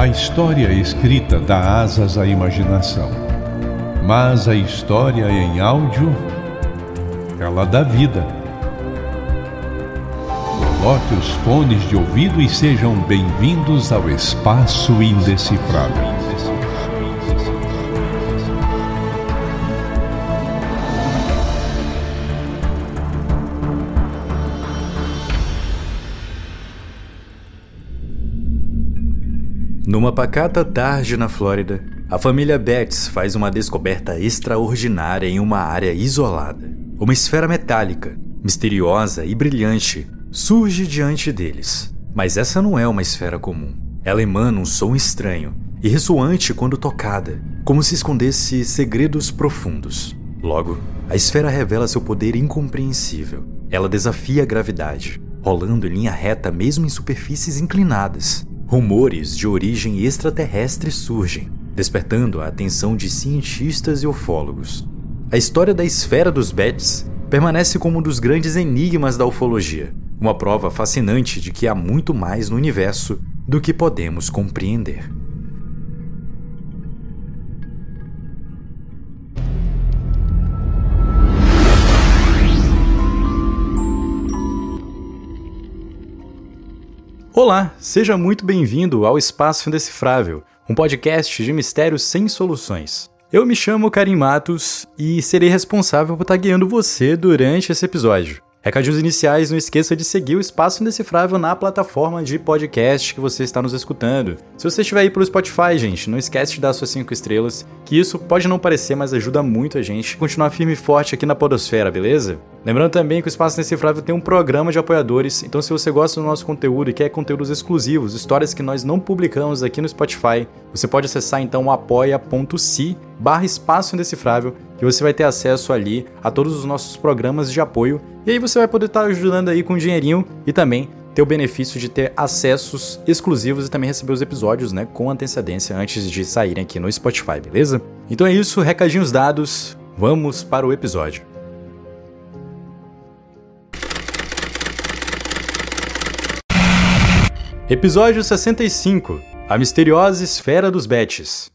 A história escrita dá asas à imaginação, mas a história em áudio, ela dá vida. Coloque os fones de ouvido e sejam bem-vindos ao Espaço Indecifrável. Numa pacata tarde na Flórida, a família Betts faz uma descoberta extraordinária em uma área isolada. Uma esfera metálica, misteriosa e brilhante, surge diante deles. Mas essa não é uma esfera comum. Ela emana um som estranho e ressoante quando tocada, como se escondesse segredos profundos. Logo, a esfera revela seu poder incompreensível. Ela desafia a gravidade, rolando em linha reta mesmo em superfícies inclinadas. Rumores de origem extraterrestre surgem, despertando a atenção de cientistas e ufólogos. A história da esfera dos Bets permanece como um dos grandes enigmas da ufologia, uma prova fascinante de que há muito mais no universo do que podemos compreender. Olá, seja muito bem-vindo ao Espaço Indecifrável, um podcast de mistérios sem soluções. Eu me chamo Karim Matos e serei responsável por estar guiando você durante esse episódio. Recadinhos iniciais, não esqueça de seguir o Espaço Indecifrável na plataforma de podcast que você está nos escutando. Se você estiver aí pelo Spotify, gente, não esquece de dar suas 5 estrelas, que isso pode não parecer, mas ajuda muito a gente continuar firme e forte aqui na podosfera, beleza? Lembrando também que o Espaço Indecifrável tem um programa de apoiadores, então se você gosta do nosso conteúdo e quer conteúdos exclusivos, histórias que nós não publicamos aqui no Spotify, você pode acessar então apoia.se barra espaço indecifrável, que você vai ter acesso ali a todos os nossos programas de apoio, e aí você vai poder estar ajudando aí com dinheirinho e também ter o benefício de ter acessos exclusivos e também receber os episódios, né, com antecedência antes de saírem aqui no Spotify, beleza? Então é isso, recadinhos dados, vamos para o episódio. Episódio 65 A Misteriosa Esfera dos Betes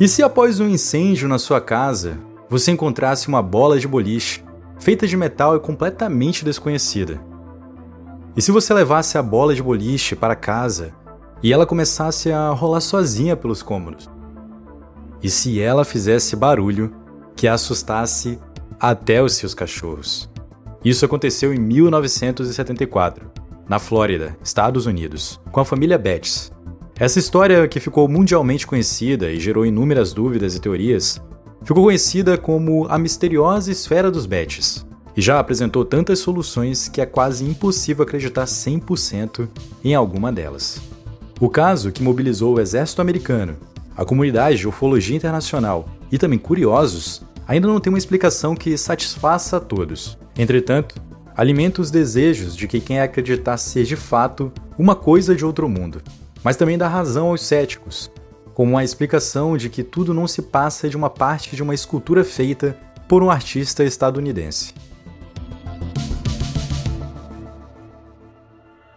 e se após um incêndio na sua casa, você encontrasse uma bola de boliche, feita de metal e completamente desconhecida? E se você levasse a bola de boliche para casa e ela começasse a rolar sozinha pelos cômodos? E se ela fizesse barulho que assustasse até os seus cachorros? Isso aconteceu em 1974, na Flórida, Estados Unidos, com a família Betts, essa história, que ficou mundialmente conhecida e gerou inúmeras dúvidas e teorias, ficou conhecida como a misteriosa esfera dos Betts, e já apresentou tantas soluções que é quase impossível acreditar 100% em alguma delas. O caso que mobilizou o exército americano, a comunidade de ufologia internacional e também curiosos ainda não tem uma explicação que satisfaça a todos. Entretanto, alimenta os desejos de que quem acreditar ser de fato uma coisa de outro mundo mas também dá razão aos céticos, como a explicação de que tudo não se passa de uma parte de uma escultura feita por um artista estadunidense.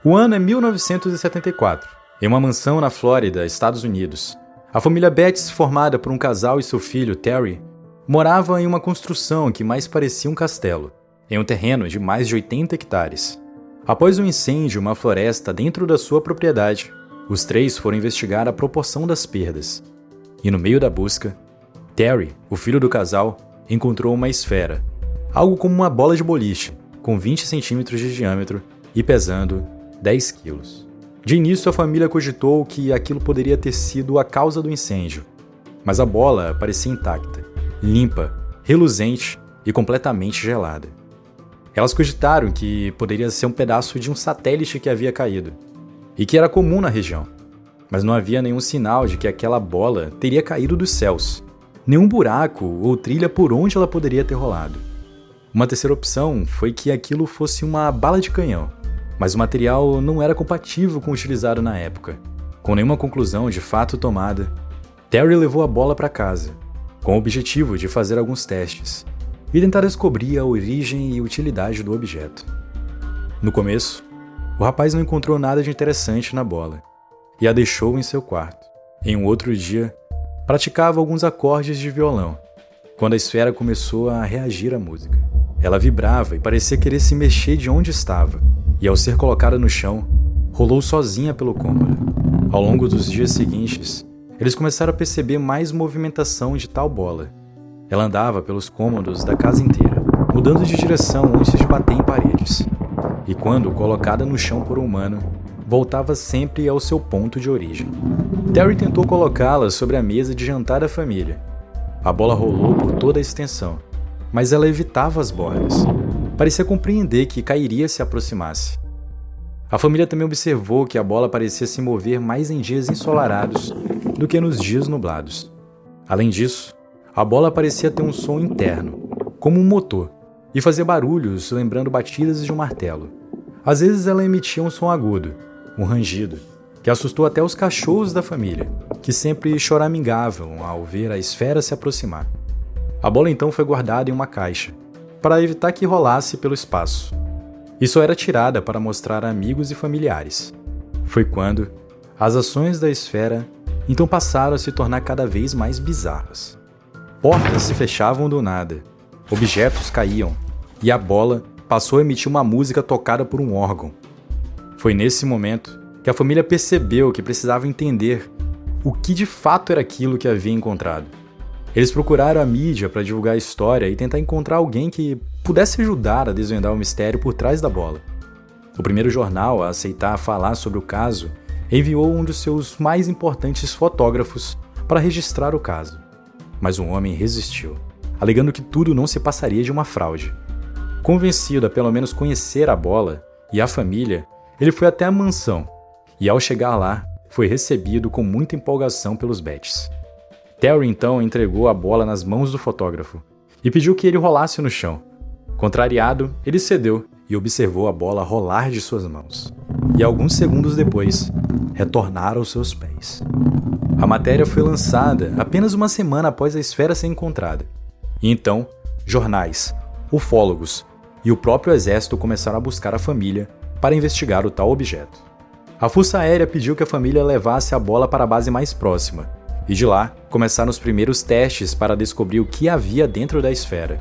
O ano é 1974. Em uma mansão na Flórida, Estados Unidos, a família Betts, formada por um casal e seu filho, Terry, morava em uma construção que mais parecia um castelo, em um terreno de mais de 80 hectares. Após um incêndio em uma floresta dentro da sua propriedade, os três foram investigar a proporção das perdas. E no meio da busca, Terry, o filho do casal, encontrou uma esfera, algo como uma bola de boliche, com 20 centímetros de diâmetro e pesando 10 quilos. De início, a família cogitou que aquilo poderia ter sido a causa do incêndio, mas a bola parecia intacta, limpa, reluzente e completamente gelada. Elas cogitaram que poderia ser um pedaço de um satélite que havia caído, e que era comum na região, mas não havia nenhum sinal de que aquela bola teria caído dos céus, nenhum buraco ou trilha por onde ela poderia ter rolado. Uma terceira opção foi que aquilo fosse uma bala de canhão, mas o material não era compatível com o utilizado na época. Com nenhuma conclusão de fato tomada, Terry levou a bola para casa, com o objetivo de fazer alguns testes e tentar descobrir a origem e utilidade do objeto. No começo, o rapaz não encontrou nada de interessante na bola. e a deixou em seu quarto. Em um outro dia, praticava alguns acordes de violão, quando a esfera começou a reagir à música. Ela vibrava e parecia querer se mexer de onde estava, e ao ser colocada no chão, rolou sozinha pelo cômodo. Ao longo dos dias seguintes, eles começaram a perceber mais movimentação de tal bola. Ela andava pelos cômodos da casa inteira, mudando de direção antes de bater em paredes. E quando colocada no chão por um humano, voltava sempre ao seu ponto de origem. Terry tentou colocá-la sobre a mesa de jantar da família. A bola rolou por toda a extensão, mas ela evitava as bordas. Parecia compreender que cairia se aproximasse. A família também observou que a bola parecia se mover mais em dias ensolarados do que nos dias nublados. Além disso, a bola parecia ter um som interno, como um motor, e fazia barulhos lembrando batidas de um martelo. Às vezes ela emitia um som agudo, um rangido, que assustou até os cachorros da família, que sempre choramingavam ao ver a esfera se aproximar. A bola então foi guardada em uma caixa, para evitar que rolasse pelo espaço, e só era tirada para mostrar a amigos e familiares. Foi quando as ações da esfera então passaram a se tornar cada vez mais bizarras. Portas se fechavam do nada, objetos caíam, e a bola passou a emitir uma música tocada por um órgão. Foi nesse momento que a família percebeu que precisava entender o que de fato era aquilo que havia encontrado. Eles procuraram a mídia para divulgar a história e tentar encontrar alguém que pudesse ajudar a desvendar o mistério por trás da bola. O primeiro jornal a aceitar falar sobre o caso enviou um dos seus mais importantes fotógrafos para registrar o caso. Mas um homem resistiu, alegando que tudo não se passaria de uma fraude. Convencido a pelo menos conhecer a bola e a família, ele foi até a mansão e, ao chegar lá, foi recebido com muita empolgação pelos Bets. Terry então entregou a bola nas mãos do fotógrafo e pediu que ele rolasse no chão. Contrariado, ele cedeu e observou a bola rolar de suas mãos. E alguns segundos depois, retornar aos seus pés. A matéria foi lançada apenas uma semana após a esfera ser encontrada. E então, jornais, ufólogos e o próprio exército começaram a buscar a família para investigar o tal objeto. A Força Aérea pediu que a família levasse a bola para a base mais próxima, e de lá começaram os primeiros testes para descobrir o que havia dentro da esfera.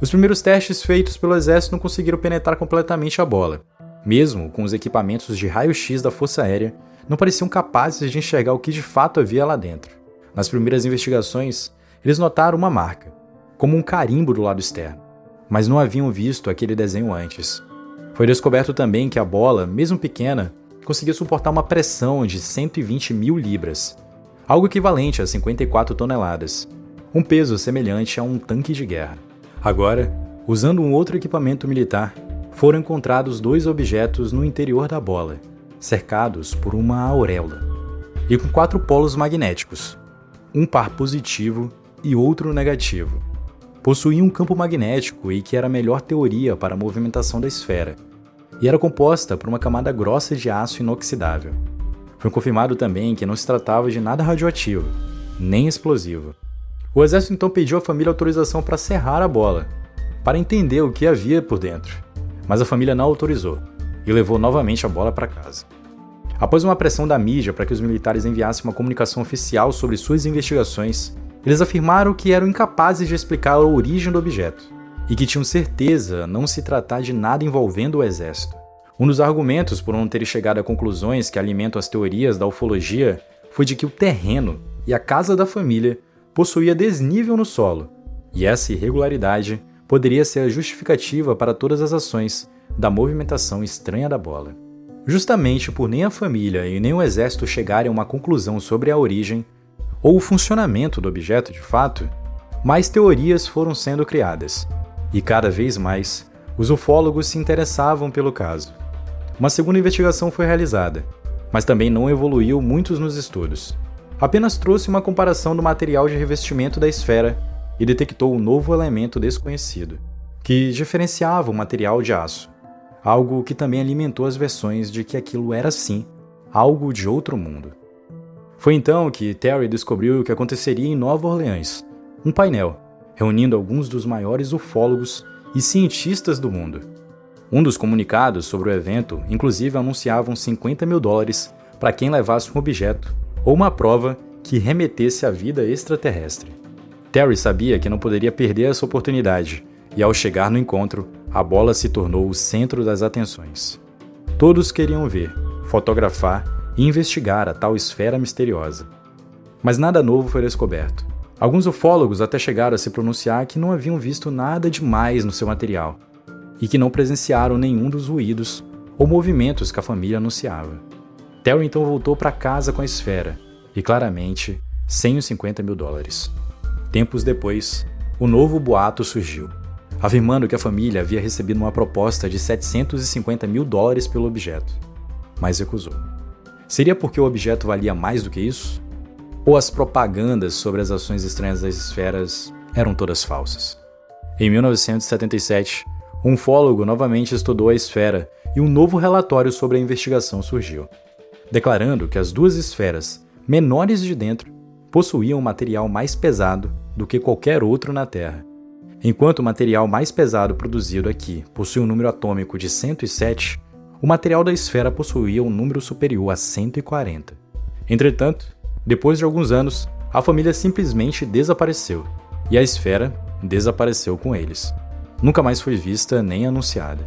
Os primeiros testes feitos pelo exército não conseguiram penetrar completamente a bola. Mesmo com os equipamentos de raio-x da Força Aérea, não pareciam capazes de enxergar o que de fato havia lá dentro. Nas primeiras investigações, eles notaram uma marca, como um carimbo do lado externo, mas não haviam visto aquele desenho antes. Foi descoberto também que a bola, mesmo pequena, conseguia suportar uma pressão de 120 mil libras, algo equivalente a 54 toneladas, um peso semelhante a um tanque de guerra. Agora, usando um outro equipamento militar, foram encontrados dois objetos no interior da bola, cercados por uma auréola, e com quatro polos magnéticos, um par positivo e outro negativo. Possuía um campo magnético e que era a melhor teoria para a movimentação da esfera, e era composta por uma camada grossa de aço inoxidável. Foi confirmado também que não se tratava de nada radioativo, nem explosivo. O exército então pediu à família autorização para serrar a bola, para entender o que havia por dentro, mas a família não autorizou e levou novamente a bola para casa. Após uma pressão da mídia para que os militares enviassem uma comunicação oficial sobre suas investigações, eles afirmaram que eram incapazes de explicar a origem do objeto e que tinham certeza não se tratar de nada envolvendo o exército. Um dos argumentos por não terem chegado a conclusões que alimentam as teorias da ufologia foi de que o terreno e a casa da família possuía desnível no solo, e essa irregularidade poderia ser a justificativa para todas as ações da movimentação estranha da bola. Justamente por nem a família e nem o exército chegarem a uma conclusão sobre a origem ou o funcionamento do objeto de fato, mais teorias foram sendo criadas, e cada vez mais os ufólogos se interessavam pelo caso. Uma segunda investigação foi realizada, mas também não evoluiu muitos nos estudos. Apenas trouxe uma comparação do material de revestimento da esfera e detectou um novo elemento desconhecido, que diferenciava o material de aço, algo que também alimentou as versões de que aquilo era sim algo de outro mundo. Foi então que Terry descobriu o que aconteceria em Nova Orleans, um painel reunindo alguns dos maiores ufólogos e cientistas do mundo. Um dos comunicados sobre o evento, inclusive, anunciavam 50 mil dólares para quem levasse um objeto ou uma prova que remetesse à vida extraterrestre. Terry sabia que não poderia perder essa oportunidade, e ao chegar no encontro, a bola se tornou o centro das atenções. Todos queriam ver, fotografar e investigar a tal esfera misteriosa. Mas nada novo foi descoberto. Alguns ufólogos até chegaram a se pronunciar que não haviam visto nada demais no seu material e que não presenciaram nenhum dos ruídos ou movimentos que a família anunciava. Terry então voltou para casa com a esfera e, claramente, sem os 50 mil dólares. Tempos depois, o novo boato surgiu, afirmando que a família havia recebido uma proposta de 750 mil dólares pelo objeto, mas recusou. Seria porque o objeto valia mais do que isso? Ou as propagandas sobre as ações estranhas das esferas eram todas falsas? Em 1977, um ufólogo novamente estudou a esfera e um novo relatório sobre a investigação surgiu, declarando que as duas esferas, menores de dentro, possuíam um material mais pesado do que qualquer outro na Terra. Enquanto o material mais pesado produzido aqui possui um número atômico de 107, o material da esfera possuía um número superior a 140. Entretanto, depois de alguns anos, a família simplesmente desapareceu e a esfera desapareceu com eles. Nunca mais foi vista nem anunciada.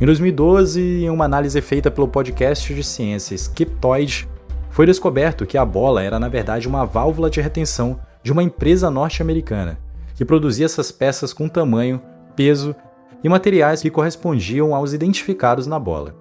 Em 2012, em uma análise feita pelo podcast de ciência Skiptoid, foi descoberto que a bola era na verdade uma válvula de retenção de uma empresa norte-americana que produzia essas peças com tamanho, peso e materiais que correspondiam aos identificados na bola.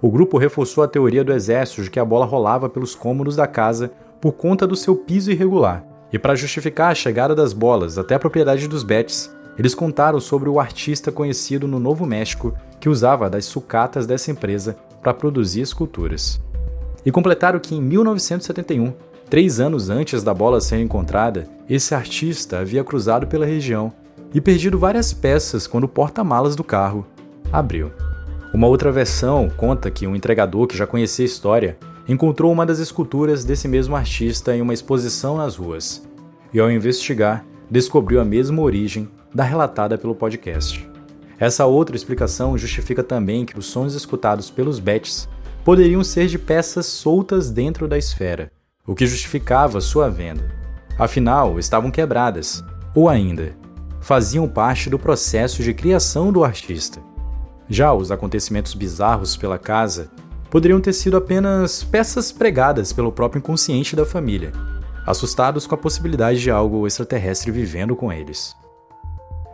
O grupo reforçou a teoria do exército de que a bola rolava pelos cômodos da casa por conta do seu piso irregular. E para justificar a chegada das bolas até a propriedade dos Betts, eles contaram sobre o artista conhecido no Novo México que usava das sucatas dessa empresa para produzir esculturas. E completaram que em 1971, três anos antes da bola ser encontrada, esse artista havia cruzado pela região e perdido várias peças quando o porta-malas do carro abriu. Uma outra versão conta que um entregador que já conhecia a história encontrou uma das esculturas desse mesmo artista em uma exposição nas ruas e, ao investigar, descobriu a mesma origem da relatada pelo podcast. Essa outra explicação justifica também que os sons escutados pelos Bets poderiam ser de peças soltas dentro da esfera, o que justificava sua venda. Afinal, estavam quebradas, ou ainda, faziam parte do processo de criação do artista. Já os acontecimentos bizarros pela casa poderiam ter sido apenas peças pregadas pelo próprio inconsciente da família, assustados com a possibilidade de algo extraterrestre vivendo com eles.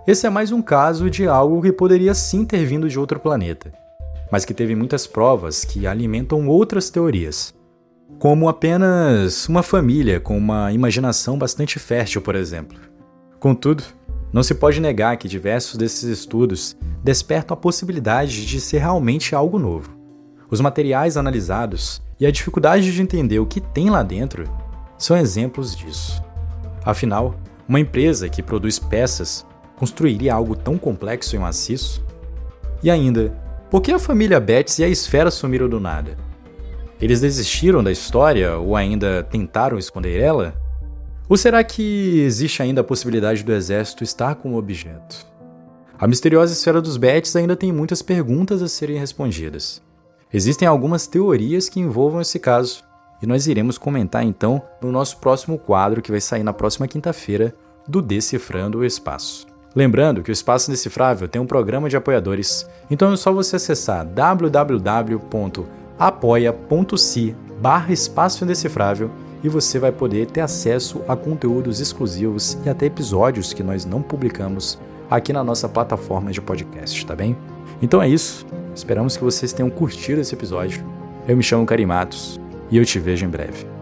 Esse é mais um caso de algo que poderia sim ter vindo de outro planeta, mas que teve muitas provas que alimentam outras teorias, como apenas uma família com uma imaginação bastante fértil, por exemplo. Contudo, não se pode negar que diversos desses estudos despertam a possibilidade de ser realmente algo novo. Os materiais analisados e a dificuldade de entender o que tem lá dentro são exemplos disso. Afinal, uma empresa que produz peças construiria algo tão complexo e maciço? E ainda, por que a família Betts e a esfera sumiram do nada? Eles desistiram da história ou ainda tentaram esconder ela? Ou será que existe ainda a possibilidade do exército estar com o objeto? A misteriosa esfera dos Bets ainda tem muitas perguntas a serem respondidas. Existem algumas teorias que envolvam esse caso, e nós iremos comentar então no nosso próximo quadro que vai sair na próxima quinta-feira do Decifrando o Espaço. Lembrando que o Espaço Decifrável tem um programa de apoiadores, então é só você acessar www.apoia.se barra Espaço Indecifrável e você vai poder ter acesso a conteúdos exclusivos e até episódios que nós não publicamos aqui na nossa plataforma de podcast, tá bem? Então é isso. Esperamos que vocês tenham curtido esse episódio. Eu me chamo Karim Matos e eu te vejo em breve.